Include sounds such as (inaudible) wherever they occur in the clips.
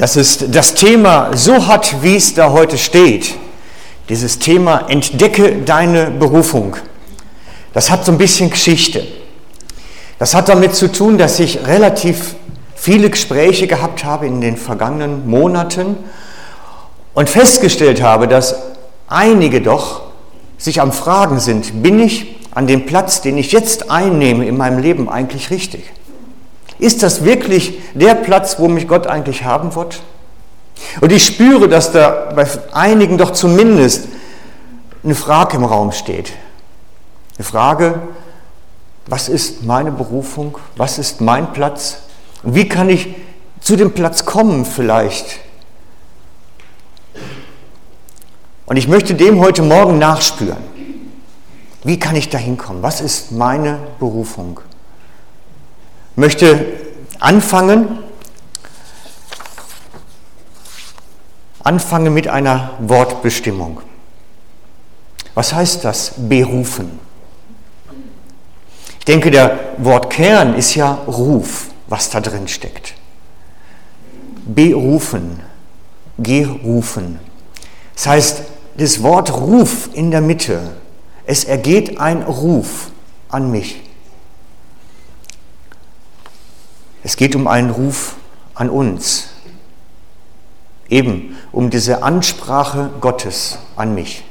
dass es das Thema so hat, wie es da heute steht. Dieses Thema Entdecke deine Berufung. Das hat so ein bisschen Geschichte. Das hat damit zu tun, dass ich relativ viele Gespräche gehabt habe in den vergangenen Monaten und festgestellt habe, dass einige doch sich am Fragen sind, bin ich an dem Platz, den ich jetzt einnehme in meinem Leben eigentlich richtig? Ist das wirklich der Platz, wo mich Gott eigentlich haben wird? Und ich spüre, dass da bei einigen doch zumindest eine Frage im Raum steht. Eine Frage, was ist meine Berufung? Was ist mein Platz? Und wie kann ich zu dem Platz kommen vielleicht? Und ich möchte dem heute Morgen nachspüren. Wie kann ich da hinkommen? Was ist meine Berufung? Möchte anfangen, anfangen mit einer Wortbestimmung. Was heißt das, berufen? Ich denke, der Wortkern ist ja Ruf, was da drin steckt. Berufen, gerufen. Das heißt, das Wort Ruf in der Mitte, es ergeht ein Ruf an mich. Es geht um einen Ruf an uns, eben um diese Ansprache Gottes an mich.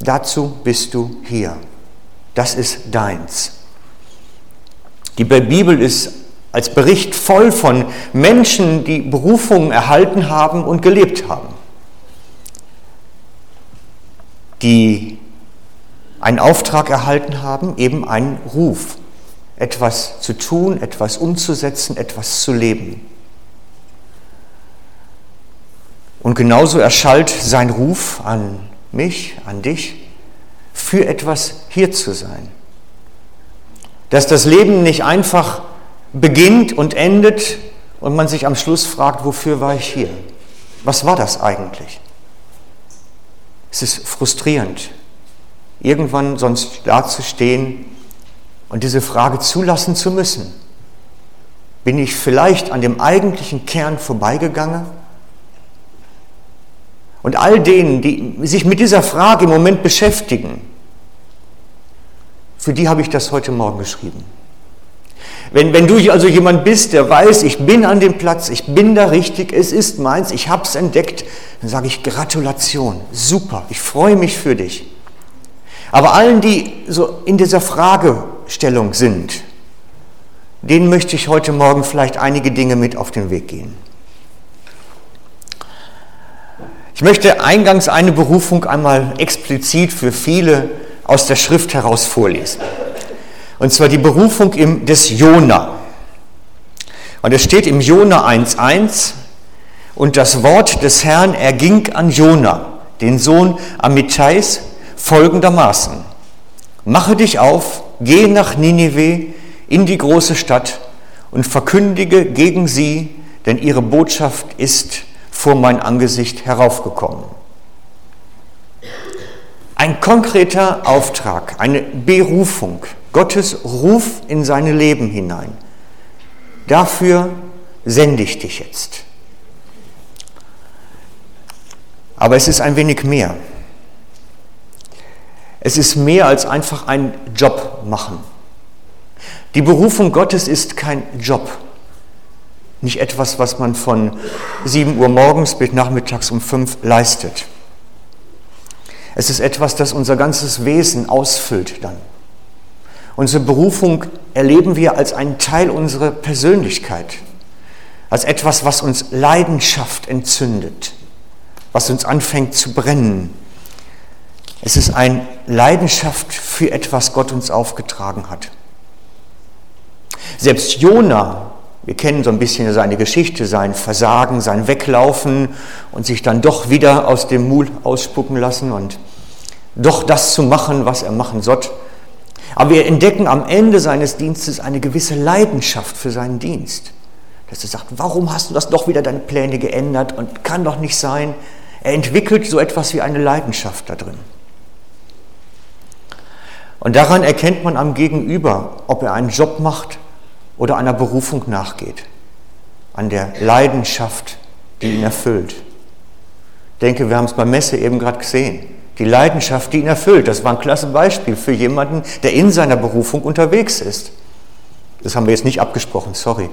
Dazu bist du hier. Das ist deins. Die Bibel ist als Bericht voll von Menschen, die Berufungen erhalten haben und gelebt haben, die einen Auftrag erhalten haben, eben einen Ruf etwas zu tun, etwas umzusetzen, etwas zu leben. Und genauso erschallt sein Ruf an mich, an dich, für etwas hier zu sein. Dass das Leben nicht einfach beginnt und endet und man sich am Schluss fragt, wofür war ich hier? Was war das eigentlich? Es ist frustrierend, irgendwann sonst dazustehen und diese Frage zulassen zu müssen. Bin ich vielleicht an dem eigentlichen Kern vorbeigegangen? Und all denen, die sich mit dieser Frage im Moment beschäftigen, für die habe ich das heute Morgen geschrieben. Wenn, wenn du also jemand bist, der weiß, ich bin an dem Platz, ich bin da richtig, es ist meins, ich habe es entdeckt, dann sage ich Gratulation, super, ich freue mich für dich. Aber allen, die so in dieser Fragestellung sind, denen möchte ich heute Morgen vielleicht einige Dinge mit auf den Weg gehen. Ich möchte eingangs eine Berufung einmal explizit für viele aus der Schrift heraus vorlesen. Und zwar die Berufung im, des Jona. Und es steht im Jona 1.1, und das Wort des Herrn erging an Jona, den Sohn Amittais, folgendermaßen. Mache dich auf, geh nach Ninive in die große Stadt und verkündige gegen sie, denn ihre Botschaft ist vor mein Angesicht heraufgekommen. Ein konkreter Auftrag, eine Berufung, Gottes Ruf in seine Leben hinein. Dafür sende ich dich jetzt. Aber es ist ein wenig mehr. Es ist mehr als einfach ein Job machen. Die Berufung Gottes ist kein Job. Nicht etwas, was man von 7 Uhr morgens bis nachmittags um 5 leistet. Es ist etwas, das unser ganzes Wesen ausfüllt dann. Unsere Berufung erleben wir als einen Teil unserer Persönlichkeit, als etwas, was uns Leidenschaft entzündet, was uns anfängt zu brennen, es ist eine Leidenschaft für etwas Gott uns aufgetragen hat. Selbst Jona, wir kennen so ein bisschen seine Geschichte, sein Versagen, sein Weglaufen und sich dann doch wieder aus dem Mul ausspucken lassen und doch das zu machen, was er machen sollte. Aber wir entdecken am Ende seines Dienstes eine gewisse Leidenschaft für seinen Dienst. Dass er sagt, warum hast du das doch wieder deine Pläne geändert und kann doch nicht sein. Er entwickelt so etwas wie eine Leidenschaft da drin. Und daran erkennt man am Gegenüber, ob er einen Job macht oder einer Berufung nachgeht. an der Leidenschaft, die ihn erfüllt. Ich denke, wir haben es bei Messe eben gerade gesehen. Die Leidenschaft, die ihn erfüllt, das war ein klasse Beispiel für jemanden, der in seiner Berufung unterwegs ist. Das haben wir jetzt nicht abgesprochen, sorry.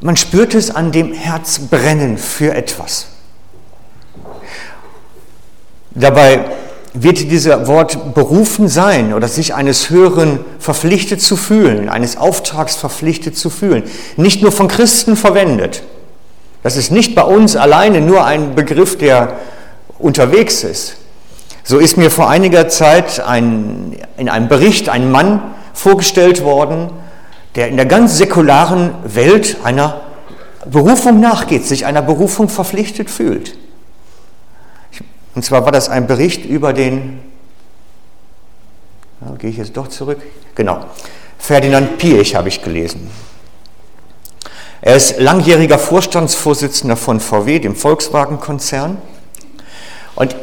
Man spürt es an dem Herz brennen für etwas. Dabei wird dieser Wort berufen sein oder sich eines Höheren verpflichtet zu fühlen, eines Auftrags verpflichtet zu fühlen, nicht nur von Christen verwendet. Das ist nicht bei uns alleine nur ein Begriff, der unterwegs ist. So ist mir vor einiger Zeit ein, in einem Bericht ein Mann vorgestellt worden, der in der ganz säkularen Welt einer Berufung nachgeht, sich einer Berufung verpflichtet fühlt. Und zwar war das ein Bericht über den, ja, gehe ich jetzt doch zurück, genau, Ferdinand Piech habe ich gelesen. Er ist langjähriger Vorstandsvorsitzender von VW, dem Volkswagen-Konzern. Und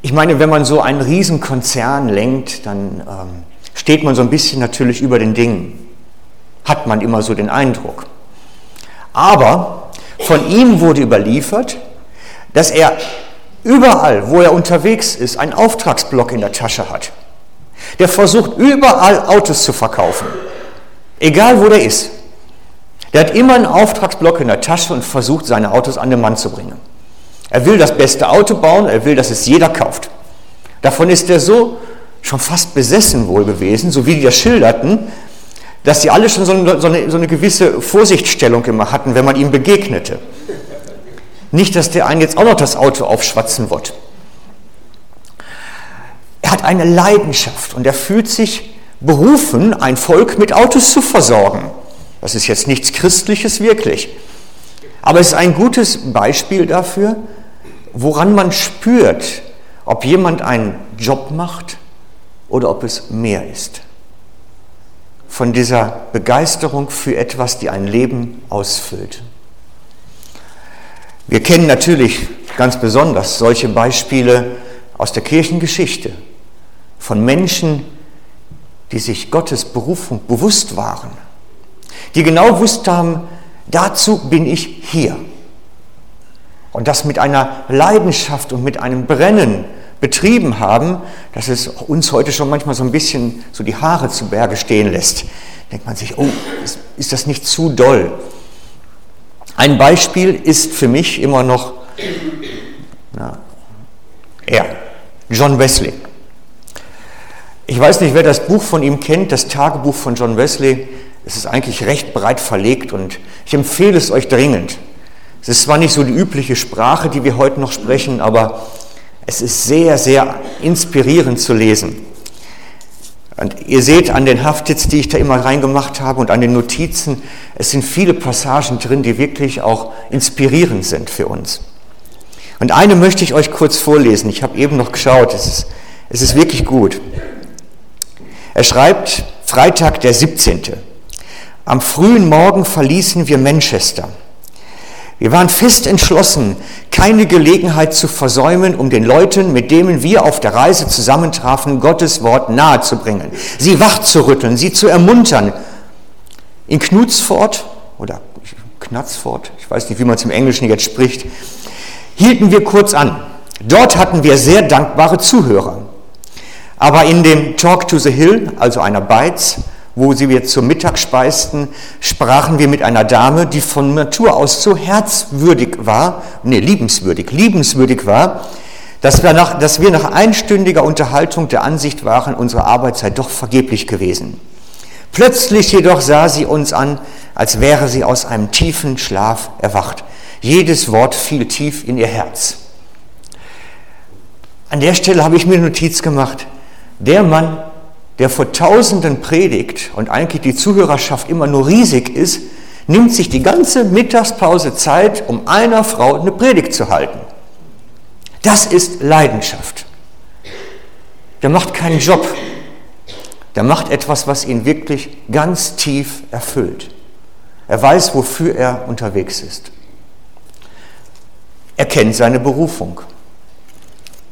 ich meine, wenn man so einen Riesenkonzern lenkt, dann ähm, steht man so ein bisschen natürlich über den Dingen hat man immer so den Eindruck. Aber von ihm wurde überliefert, dass er überall, wo er unterwegs ist, einen Auftragsblock in der Tasche hat. Der versucht überall Autos zu verkaufen, egal wo der ist. Der hat immer einen Auftragsblock in der Tasche und versucht, seine Autos an den Mann zu bringen. Er will das beste Auto bauen, er will, dass es jeder kauft. Davon ist er so schon fast besessen wohl gewesen, so wie die das schilderten, dass sie alle schon so eine, so, eine, gewisse Vorsichtsstellung immer hatten, wenn man ihm begegnete. Nicht, dass der einen jetzt auch noch das Auto aufschwatzen wird. Er hat eine Leidenschaft und er fühlt sich berufen, ein Volk mit Autos zu versorgen. Das ist jetzt nichts Christliches wirklich. Aber es ist ein gutes Beispiel dafür, woran man spürt, ob jemand einen Job macht oder ob es mehr ist von dieser Begeisterung für etwas, die ein Leben ausfüllt. Wir kennen natürlich ganz besonders solche Beispiele aus der Kirchengeschichte von Menschen, die sich Gottes Berufung bewusst waren, die genau wussten haben, dazu bin ich hier. Und das mit einer Leidenschaft und mit einem Brennen betrieben haben, dass es uns heute schon manchmal so ein bisschen so die Haare zu Berge stehen lässt. Denkt man sich, oh, ist das nicht zu doll? Ein Beispiel ist für mich immer noch na, er, John Wesley. Ich weiß nicht, wer das Buch von ihm kennt, das Tagebuch von John Wesley. Es ist eigentlich recht breit verlegt und ich empfehle es euch dringend. Es ist zwar nicht so die übliche Sprache, die wir heute noch sprechen, aber es ist sehr, sehr inspirierend zu lesen. Und ihr seht an den Haftits, die ich da immer reingemacht habe und an den Notizen, es sind viele Passagen drin, die wirklich auch inspirierend sind für uns. Und eine möchte ich euch kurz vorlesen. Ich habe eben noch geschaut, es ist, es ist wirklich gut. Er schreibt, Freitag der 17. Am frühen Morgen verließen wir Manchester. Wir waren fest entschlossen, keine Gelegenheit zu versäumen, um den Leuten, mit denen wir auf der Reise zusammentrafen, Gottes Wort nahezubringen, sie wachzurütteln, sie zu ermuntern. In Knutsfort oder Knatzfort, ich weiß nicht, wie man es im Englischen jetzt spricht, hielten wir kurz an. Dort hatten wir sehr dankbare Zuhörer. Aber in dem Talk to the Hill, also einer Beiz, wo sie wir zum Mittag speisten, sprachen wir mit einer Dame, die von Natur aus so herzwürdig war, nee, liebenswürdig, liebenswürdig war, dass wir, nach, dass wir nach einstündiger Unterhaltung der Ansicht waren, unsere Arbeit sei doch vergeblich gewesen. Plötzlich jedoch sah sie uns an, als wäre sie aus einem tiefen Schlaf erwacht. Jedes Wort fiel tief in ihr Herz. An der Stelle habe ich mir Notiz gemacht. Der Mann der vor Tausenden predigt und eigentlich die Zuhörerschaft immer nur riesig ist, nimmt sich die ganze Mittagspause Zeit, um einer Frau eine Predigt zu halten. Das ist Leidenschaft. Der macht keinen Job. Der macht etwas, was ihn wirklich ganz tief erfüllt. Er weiß, wofür er unterwegs ist. Er kennt seine Berufung.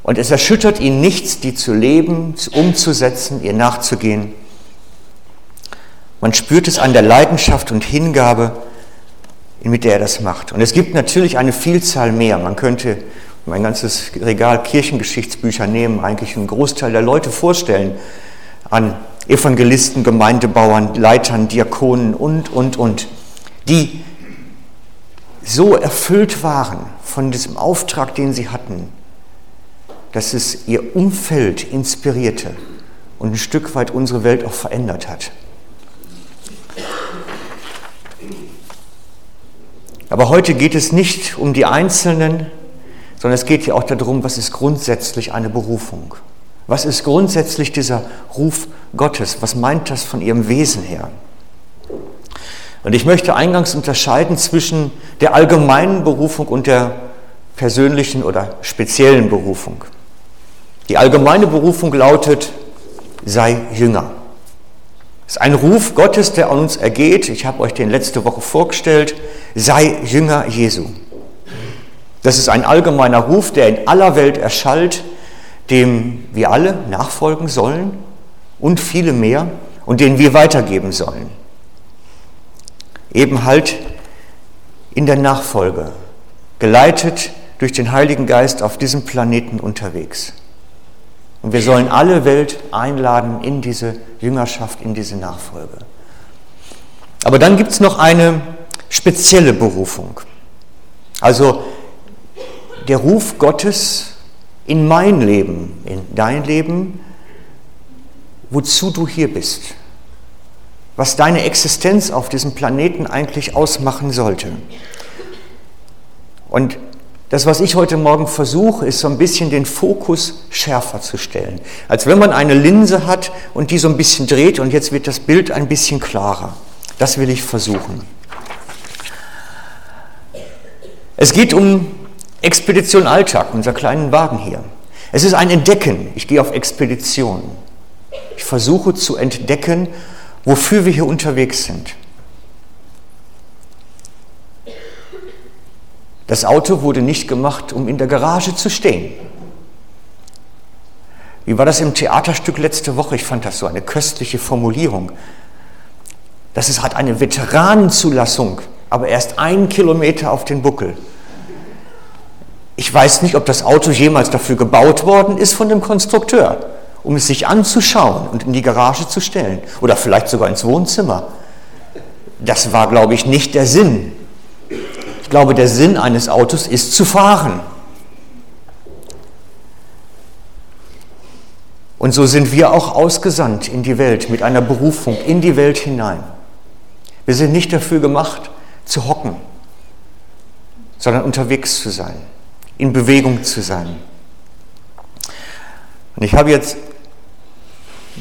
Und es erschüttert ihn nichts, die zu leben, umzusetzen, ihr nachzugehen. Man spürt es an der Leidenschaft und Hingabe, mit der er das macht. Und es gibt natürlich eine Vielzahl mehr. Man könnte mein ganzes Regal Kirchengeschichtsbücher nehmen, eigentlich einen Großteil der Leute vorstellen an Evangelisten, Gemeindebauern, Leitern, Diakonen und, und, und, die so erfüllt waren von diesem Auftrag, den sie hatten, dass es ihr Umfeld inspirierte und ein Stück weit unsere Welt auch verändert hat. Aber heute geht es nicht um die Einzelnen, sondern es geht ja auch darum, was ist grundsätzlich eine Berufung. Was ist grundsätzlich dieser Ruf Gottes? Was meint das von ihrem Wesen her? Und ich möchte eingangs unterscheiden zwischen der allgemeinen Berufung und der persönlichen oder speziellen Berufung. Die allgemeine Berufung lautet, sei Jünger. Es ist ein Ruf Gottes, der an uns ergeht. Ich habe euch den letzte Woche vorgestellt. Sei Jünger Jesu. Das ist ein allgemeiner Ruf, der in aller Welt erschallt, dem wir alle nachfolgen sollen und viele mehr und den wir weitergeben sollen. Eben halt in der Nachfolge, geleitet durch den Heiligen Geist auf diesem Planeten unterwegs. Und wir sollen alle Welt einladen in diese Jüngerschaft, in diese Nachfolge. Aber dann gibt es noch eine spezielle Berufung. Also der Ruf Gottes in mein Leben, in dein Leben, wozu du hier bist, was deine Existenz auf diesem Planeten eigentlich ausmachen sollte. Und das, was ich heute Morgen versuche, ist so ein bisschen den Fokus schärfer zu stellen. Als wenn man eine Linse hat und die so ein bisschen dreht und jetzt wird das Bild ein bisschen klarer. Das will ich versuchen. Es geht um Expedition Alltag, unser kleinen Wagen hier. Es ist ein Entdecken. Ich gehe auf Expedition. Ich versuche zu entdecken, wofür wir hier unterwegs sind. Das Auto wurde nicht gemacht, um in der Garage zu stehen. Wie war das im Theaterstück letzte Woche? Ich fand das so eine köstliche Formulierung. Das ist, hat eine Veteranenzulassung, aber erst einen Kilometer auf den Buckel. Ich weiß nicht, ob das Auto jemals dafür gebaut worden ist von dem Konstrukteur, um es sich anzuschauen und in die Garage zu stellen oder vielleicht sogar ins Wohnzimmer. Das war, glaube ich, nicht der Sinn glaube, der Sinn eines Autos ist zu fahren. Und so sind wir auch ausgesandt in die Welt mit einer Berufung in die Welt hinein. Wir sind nicht dafür gemacht, zu hocken, sondern unterwegs zu sein, in Bewegung zu sein. Und ich habe jetzt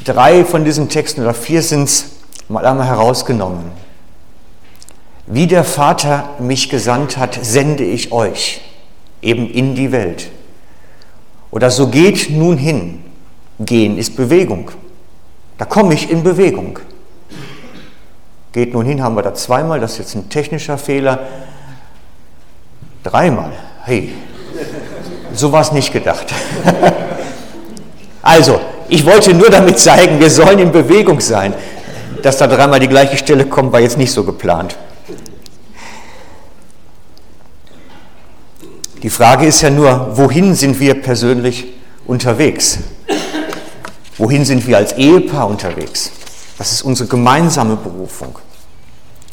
drei von diesen Texten oder vier sind es mal einmal herausgenommen. Wie der Vater mich gesandt hat, sende ich euch eben in die Welt. Oder so geht nun hin. Gehen ist Bewegung. Da komme ich in Bewegung. Geht nun hin, haben wir da zweimal, das ist jetzt ein technischer Fehler. Dreimal. Hey, so war es nicht gedacht. (laughs) also, ich wollte nur damit zeigen, wir sollen in Bewegung sein. Dass da dreimal die gleiche Stelle kommt, war jetzt nicht so geplant. Die Frage ist ja nur, wohin sind wir persönlich unterwegs? Wohin sind wir als Ehepaar unterwegs? Was ist unsere gemeinsame Berufung?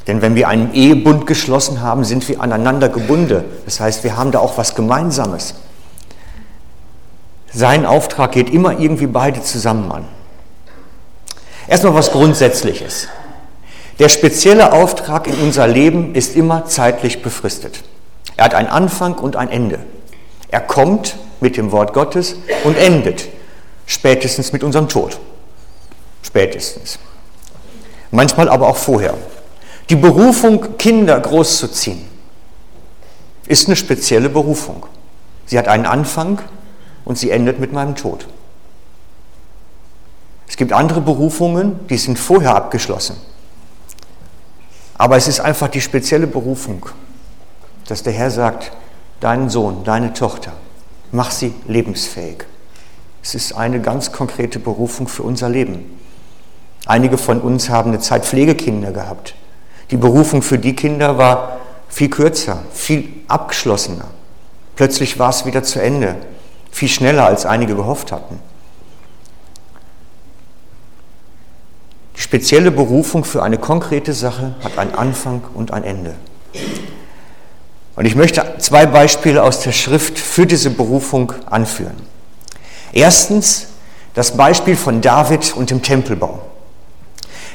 Denn wenn wir einen Ehebund geschlossen haben, sind wir aneinander gebunden. Das heißt, wir haben da auch was Gemeinsames. Sein Auftrag geht immer irgendwie beide zusammen an. Erstmal was Grundsätzliches. Der spezielle Auftrag in unser Leben ist immer zeitlich befristet. Er hat einen Anfang und ein Ende. Er kommt mit dem Wort Gottes und endet spätestens mit unserem Tod. Spätestens. Manchmal aber auch vorher. Die Berufung, Kinder großzuziehen, ist eine spezielle Berufung. Sie hat einen Anfang und sie endet mit meinem Tod. Es gibt andere Berufungen, die sind vorher abgeschlossen. Aber es ist einfach die spezielle Berufung dass der Herr sagt, deinen Sohn, deine Tochter, mach sie lebensfähig. Es ist eine ganz konkrete Berufung für unser Leben. Einige von uns haben eine Zeit Pflegekinder gehabt. Die Berufung für die Kinder war viel kürzer, viel abgeschlossener. Plötzlich war es wieder zu Ende, viel schneller als einige gehofft hatten. Die spezielle Berufung für eine konkrete Sache hat einen Anfang und ein Ende. Und ich möchte zwei Beispiele aus der Schrift für diese Berufung anführen. Erstens das Beispiel von David und dem Tempelbau.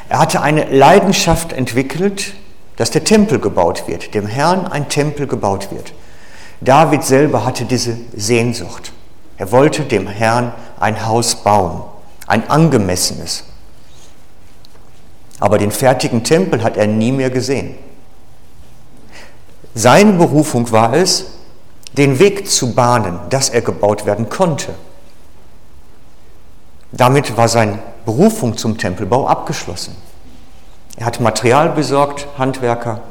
Er hatte eine Leidenschaft entwickelt, dass der Tempel gebaut wird, dem Herrn ein Tempel gebaut wird. David selber hatte diese Sehnsucht. Er wollte dem Herrn ein Haus bauen, ein angemessenes. Aber den fertigen Tempel hat er nie mehr gesehen. Seine Berufung war es, den Weg zu bahnen, dass er gebaut werden konnte. Damit war seine Berufung zum Tempelbau abgeschlossen. Er hat Material besorgt, Handwerker,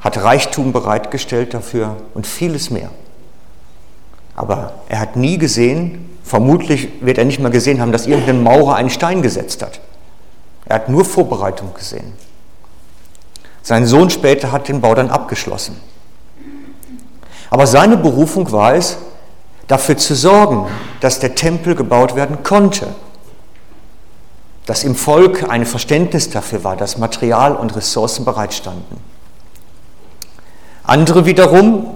hat Reichtum bereitgestellt dafür und vieles mehr. Aber er hat nie gesehen, vermutlich wird er nicht mal gesehen haben, dass irgendein Maurer einen Stein gesetzt hat. Er hat nur Vorbereitung gesehen. Sein Sohn später hat den Bau dann abgeschlossen. Aber seine Berufung war es, dafür zu sorgen, dass der Tempel gebaut werden konnte. Dass im Volk ein Verständnis dafür war, dass Material und Ressourcen bereitstanden. Andere wiederum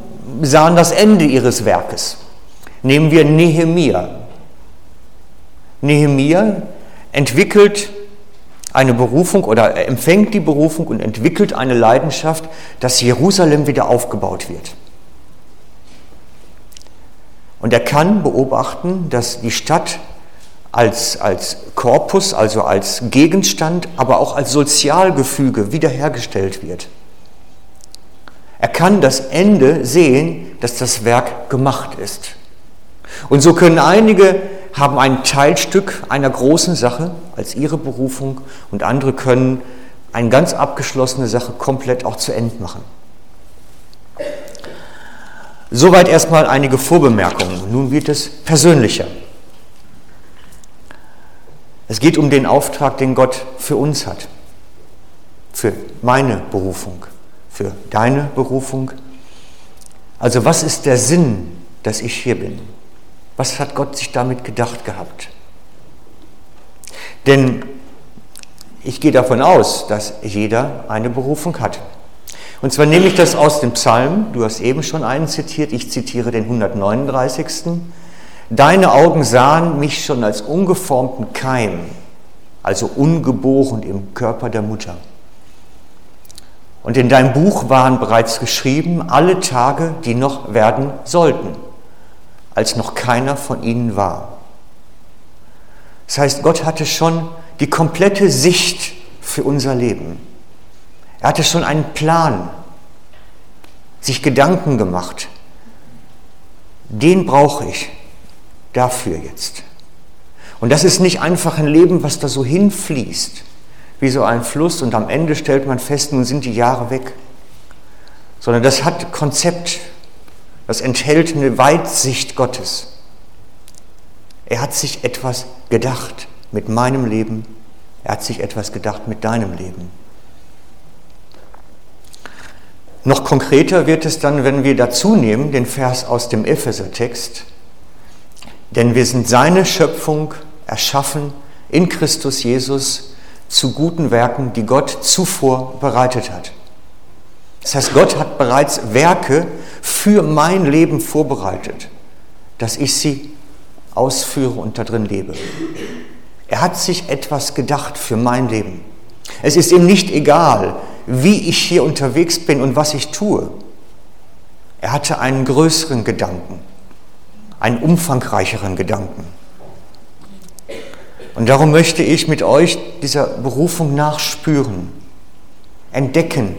sahen das Ende ihres Werkes. Nehmen wir Nehemia. Nehemia entwickelt eine Berufung oder er empfängt die Berufung und entwickelt eine Leidenschaft, dass Jerusalem wieder aufgebaut wird. Und er kann beobachten, dass die Stadt als, als Korpus, also als Gegenstand, aber auch als Sozialgefüge wiederhergestellt wird. Er kann das Ende sehen, dass das Werk gemacht ist. Und so können einige haben ein Teilstück einer großen Sache als ihre Berufung und andere können eine ganz abgeschlossene Sache komplett auch zu Ende machen. Soweit erstmal einige Vorbemerkungen. Nun wird es persönlicher. Es geht um den Auftrag, den Gott für uns hat, für meine Berufung, für deine Berufung. Also was ist der Sinn, dass ich hier bin? Was hat Gott sich damit gedacht gehabt? Denn ich gehe davon aus, dass jeder eine Berufung hat. Und zwar nehme ich das aus dem Psalm, du hast eben schon einen zitiert, ich zitiere den 139. Deine Augen sahen mich schon als ungeformten Keim, also ungeboren im Körper der Mutter. Und in deinem Buch waren bereits geschrieben alle Tage, die noch werden sollten als noch keiner von ihnen war. Das heißt, Gott hatte schon die komplette Sicht für unser Leben. Er hatte schon einen Plan, sich Gedanken gemacht. Den brauche ich dafür jetzt. Und das ist nicht einfach ein Leben, was da so hinfließt, wie so ein Fluss und am Ende stellt man fest, nun sind die Jahre weg, sondern das hat Konzept, das enthält eine Weitsicht Gottes. Er hat sich etwas gedacht mit meinem Leben, er hat sich etwas gedacht mit deinem Leben. Noch konkreter wird es dann, wenn wir dazu nehmen den Vers aus dem Epheser-Text. Denn wir sind seine Schöpfung, erschaffen in Christus Jesus zu guten Werken, die Gott zuvor bereitet hat. Das heißt, Gott hat bereits Werke für mein Leben vorbereitet, dass ich sie ausführe und darin lebe. Er hat sich etwas gedacht für mein Leben. Es ist ihm nicht egal, wie ich hier unterwegs bin und was ich tue. Er hatte einen größeren Gedanken, einen umfangreicheren Gedanken. Und darum möchte ich mit euch dieser Berufung nachspüren, entdecken,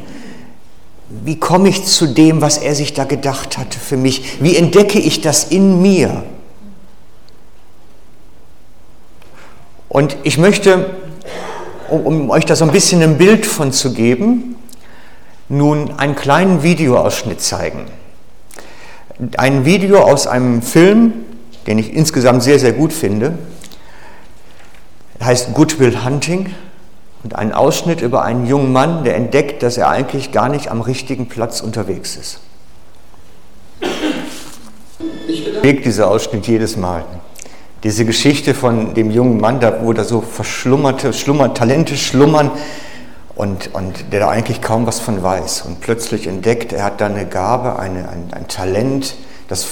wie komme ich zu dem, was er sich da gedacht hatte für mich? Wie entdecke ich das in mir? Und ich möchte, um, euch da so ein bisschen ein Bild von zu geben, nun einen kleinen Videoausschnitt zeigen. Ein Video aus einem Film, den ich insgesamt sehr, sehr gut finde. heißt Goodwill Hunting und ein Ausschnitt über einen jungen Mann, der entdeckt, dass er eigentlich gar nicht am richtigen Platz unterwegs ist. Ich bewegt dieser Ausschnitt jedes Mal. Diese Geschichte von dem jungen Mann, da, wo da so verschlummerte Schlummer, Talente schlummern und, und der da eigentlich kaum was von weiß. Und plötzlich entdeckt, er hat da eine Gabe, eine, ein, ein Talent, das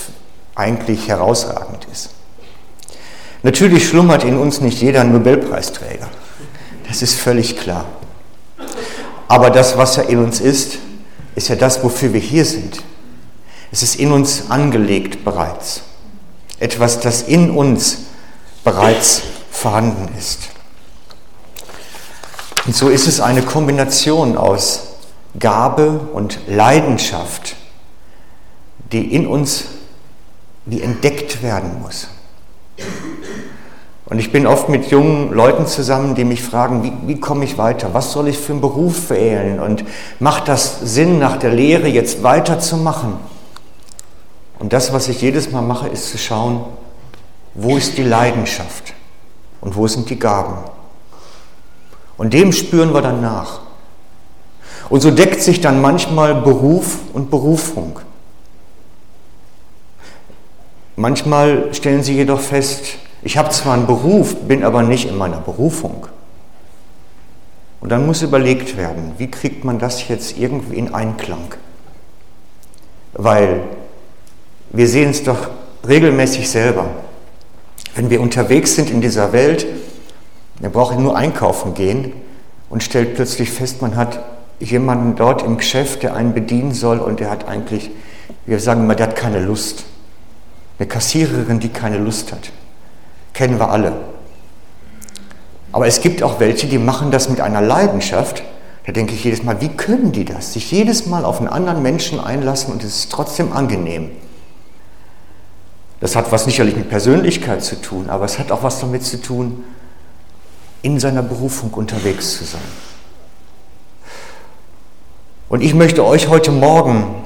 eigentlich herausragend ist. Natürlich schlummert in uns nicht jeder Nobelpreisträger. Das ist völlig klar. Aber das, was ja in uns ist, ist ja das, wofür wir hier sind. Es ist in uns angelegt bereits. Etwas, das in uns bereits vorhanden ist. Und so ist es eine Kombination aus Gabe und Leidenschaft, die in uns, die entdeckt werden muss. Und ich bin oft mit jungen Leuten zusammen, die mich fragen, wie, wie komme ich weiter? Was soll ich für einen Beruf wählen? Und macht das Sinn, nach der Lehre jetzt weiterzumachen? Und das, was ich jedes Mal mache, ist zu schauen, wo ist die Leidenschaft und wo sind die Gaben? Und dem spüren wir dann nach. Und so deckt sich dann manchmal Beruf und Berufung. Manchmal stellen sie jedoch fest, ich habe zwar einen Beruf, bin aber nicht in meiner Berufung. Und dann muss überlegt werden, wie kriegt man das jetzt irgendwie in Einklang? Weil wir sehen es doch regelmäßig selber. Wenn wir unterwegs sind in dieser Welt, wir brauchen nur einkaufen gehen und stellt plötzlich fest, man hat jemanden dort im Geschäft, der einen bedienen soll und der hat eigentlich, wir sagen immer, der hat keine Lust. Eine Kassiererin, die keine Lust hat kennen wir alle. Aber es gibt auch welche, die machen das mit einer Leidenschaft. Da denke ich jedes Mal, wie können die das? Sich jedes Mal auf einen anderen Menschen einlassen und es ist trotzdem angenehm. Das hat was sicherlich mit Persönlichkeit zu tun, aber es hat auch was damit zu tun, in seiner Berufung unterwegs zu sein. Und ich möchte euch heute Morgen,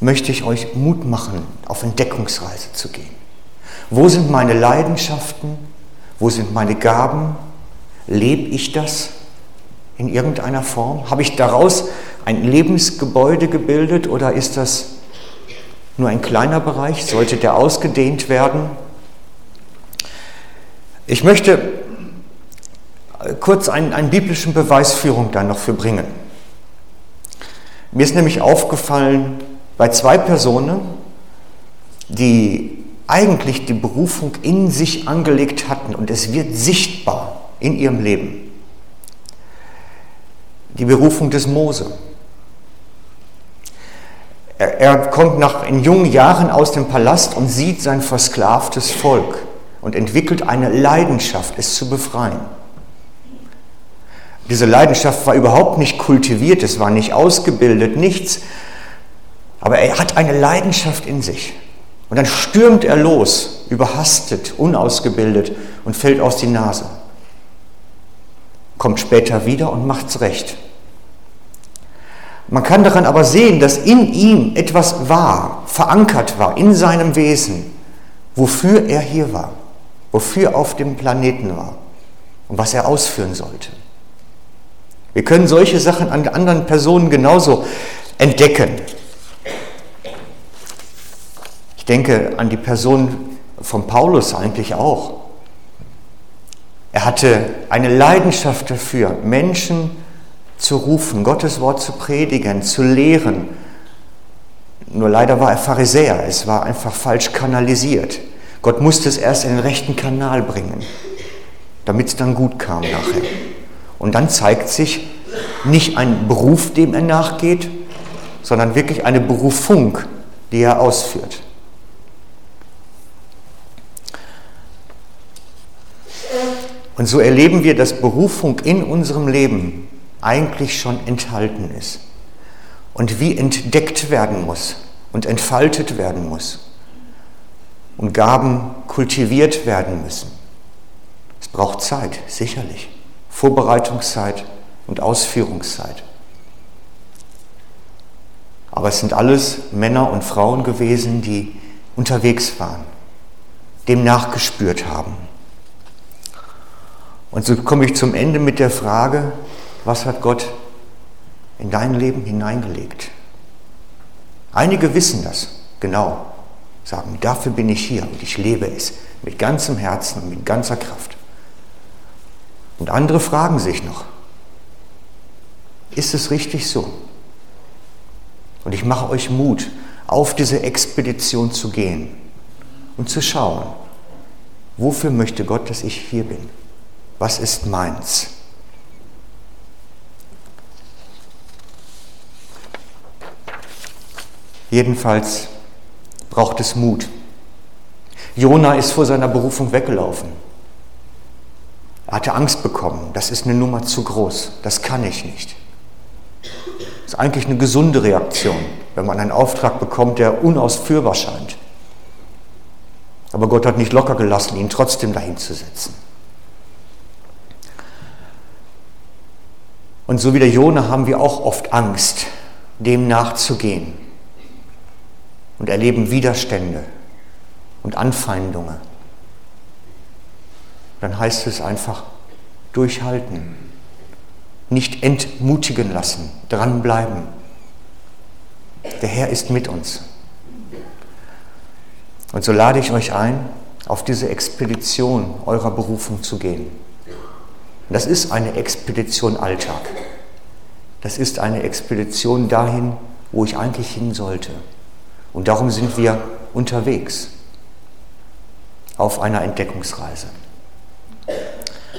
möchte ich euch Mut machen, auf Entdeckungsreise zu gehen. Wo sind meine Leidenschaften? Wo sind meine Gaben? Lebe ich das in irgendeiner Form? Habe ich daraus ein Lebensgebäude gebildet oder ist das nur ein kleiner Bereich? Sollte der ausgedehnt werden? Ich möchte kurz einen, einen biblischen Beweisführung dann noch für bringen. Mir ist nämlich aufgefallen, bei zwei Personen, die eigentlich die Berufung in sich angelegt hatten und es wird sichtbar in ihrem Leben. Die Berufung des Mose. Er, er kommt nach, in jungen Jahren aus dem Palast und sieht sein versklavtes Volk und entwickelt eine Leidenschaft, es zu befreien. Diese Leidenschaft war überhaupt nicht kultiviert, es war nicht ausgebildet, nichts. Aber er hat eine Leidenschaft in sich. Und dann stürmt er los, überhastet, unausgebildet und fällt aus die Nase. Kommt später wieder und macht's recht. Man kann daran aber sehen, dass in ihm etwas war, verankert war, in seinem Wesen, wofür er hier war, wofür er auf dem Planeten war und was er ausführen sollte. Wir können solche Sachen an anderen Personen genauso entdecken denke an die Person von Paulus eigentlich auch. Er hatte eine Leidenschaft dafür, Menschen zu rufen, Gottes Wort zu predigen, zu lehren. Nur leider war er Pharisäer, es war einfach falsch kanalisiert. Gott musste es erst in den rechten Kanal bringen, damit es dann gut kam nachher. Und dann zeigt sich nicht ein Beruf, dem er nachgeht, sondern wirklich eine Berufung, die er ausführt. Und so erleben wir, dass Berufung in unserem Leben eigentlich schon enthalten ist und wie entdeckt werden muss und entfaltet werden muss und Gaben kultiviert werden müssen. Es braucht Zeit, sicherlich, Vorbereitungszeit und Ausführungszeit. Aber es sind alles Männer und Frauen gewesen, die unterwegs waren, dem nachgespürt haben Und so komme ich zum Ende mit der Frage, was hat Gott in dein Leben hineingelegt? Einige wissen das genau, sagen, dafür bin ich hier und ich lebe es mit ganzem Herzen und mit ganzer Kraft. Und andere fragen sich noch, ist es richtig so? Und ich mache euch Mut, auf diese Expedition zu gehen und zu schauen, wofür möchte Gott, dass ich hier bin? Was ist meins? Jedenfalls braucht es Mut. Jona ist vor seiner Berufung weggelaufen. Er hatte Angst bekommen. Das ist eine Nummer zu groß. Das kann ich nicht. Das ist eigentlich eine gesunde Reaktion, wenn man einen Auftrag bekommt, der unausführbar scheint. Aber Gott hat nicht locker gelassen, ihn trotzdem dahin zu setzen. Und so wie der Jona haben wir auch oft Angst, dem nachzugehen und erleben Widerstände und Anfeindungen. Dann heißt es einfach durchhalten, nicht entmutigen lassen, dranbleiben. Der Herr ist mit uns. Und so lade ich euch ein, auf diese Expedition eurer Berufung zu gehen. Das ist eine Expedition Alltag. Das ist eine Expedition dahin, wo ich eigentlich hin sollte. Und darum sind wir unterwegs auf einer Entdeckungsreise.